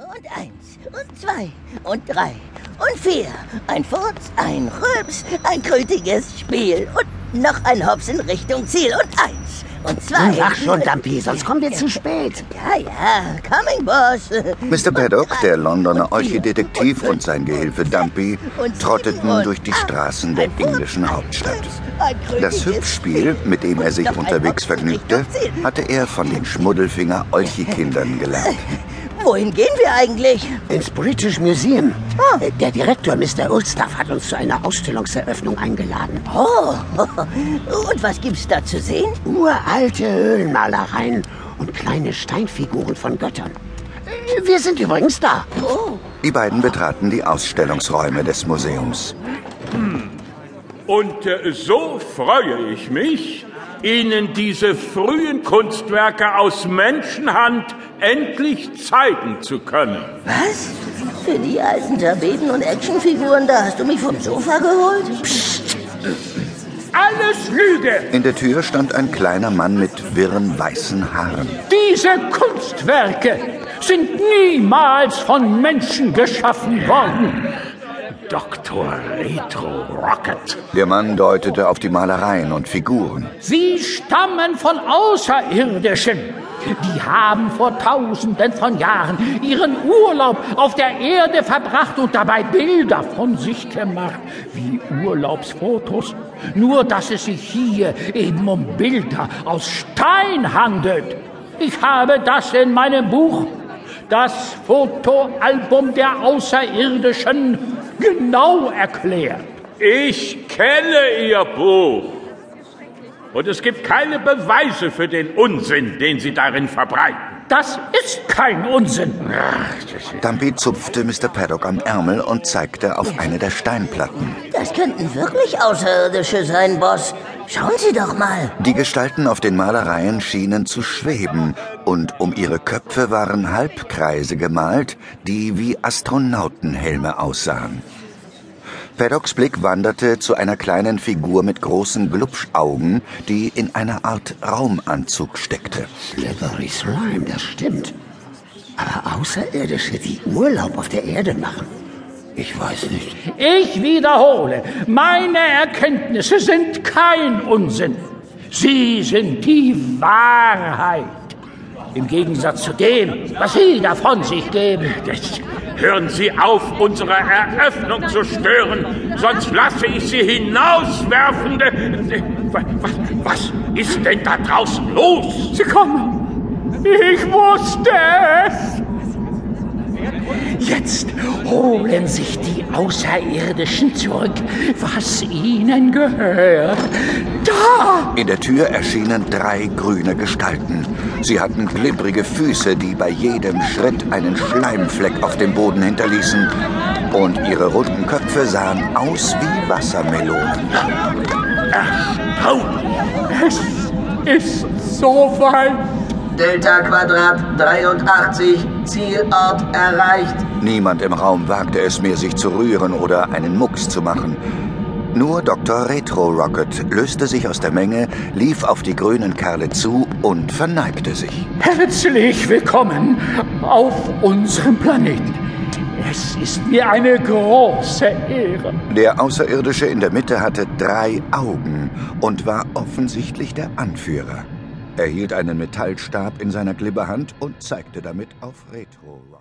Und eins, und zwei, und drei, und vier. Ein Furz, ein Rülps, ein krötiges Spiel. Und noch ein Hops in Richtung Ziel. Und eins, und zwei. Mach schon, Dumpy, sonst kommen wir zu spät. Ja, ja, coming, Boss. Mr. Paddock, der Londoner Archidetektiv und sein Gehilfe Dumpy trotteten durch die Straßen der englischen Hauptstadt. Das Hüpfspiel, mit dem er sich unterwegs vergnügte, hatte er von den Schmuddelfinger-Olchi-Kindern gelernt. Wohin gehen wir eigentlich? Ins British Museum. Äh, Der Direktor, Mr. Ulstaff, hat uns zu einer Ausstellungseröffnung eingeladen. Oh, und was gibt's da zu sehen? Uralte Höhlenmalereien und kleine Steinfiguren von Göttern. Äh, Wir sind übrigens da. Die beiden betraten die Ausstellungsräume des Museums. Und äh, so freue ich mich, Ihnen diese frühen Kunstwerke aus Menschenhand endlich zeigen zu können. Was? Für die alten Tapeten und Actionfiguren, da hast du mich vom Sofa geholt? Alles Lüge! In der Tür stand ein kleiner Mann mit wirren weißen Haaren. Diese Kunstwerke sind niemals von Menschen geschaffen worden. Dr. Retro Rocket. Der Mann deutete auf die Malereien und Figuren. Sie stammen von Außerirdischen. Die haben vor tausenden von Jahren ihren Urlaub auf der Erde verbracht und dabei Bilder von sich gemacht, wie Urlaubsfotos. Nur, dass es sich hier eben um Bilder aus Stein handelt. Ich habe das in meinem Buch, das Fotoalbum der Außerirdischen, genau erklärt. Ich kenne Ihr Buch. Und es gibt keine Beweise für den Unsinn, den Sie darin verbreiten. Das ist kein Unsinn. Dumpy zupfte Mr. Paddock am Ärmel und zeigte auf eine der Steinplatten. Das könnten wirklich Außerirdische sein, Boss. Schauen Sie doch mal. Die Gestalten auf den Malereien schienen zu schweben, und um ihre Köpfe waren Halbkreise gemalt, die wie Astronautenhelme aussahen. Paddocks Blick wanderte zu einer kleinen Figur mit großen Glubschaugen, die in einer Art Raumanzug steckte. Slippery Slime, das stimmt. Aber Außerirdische, die Urlaub auf der Erde machen? Ich weiß nicht. Ich wiederhole, meine Erkenntnisse sind kein Unsinn. Sie sind die Wahrheit. Im Gegensatz zu dem, was Sie davon sich geben. Jetzt hören Sie auf, unsere Eröffnung zu stören, sonst lasse ich Sie hinauswerfende. Was, was ist denn da draußen los? Sie kommen. Ich wusste es. Jetzt holen sich die Außerirdischen zurück, was ihnen gehört. Da! In der Tür erschienen drei grüne Gestalten. Sie hatten glibbrige Füße, die bei jedem Schritt einen Schleimfleck auf dem Boden hinterließen. Und ihre runden Köpfe sahen aus wie Wassermelonen. Es ist soweit. Delta Quadrat 83, Zielort erreicht. Niemand im Raum wagte es mehr, sich zu rühren oder einen Mucks zu machen. Nur Dr. Retro Rocket löste sich aus der Menge, lief auf die grünen Kerle zu und verneigte sich. Herzlich willkommen auf unserem Planeten. Es ist mir eine große Ehre. Der Außerirdische in der Mitte hatte drei Augen und war offensichtlich der Anführer. Er hielt einen Metallstab in seiner Glibberhand und zeigte damit auf Retro Rocket.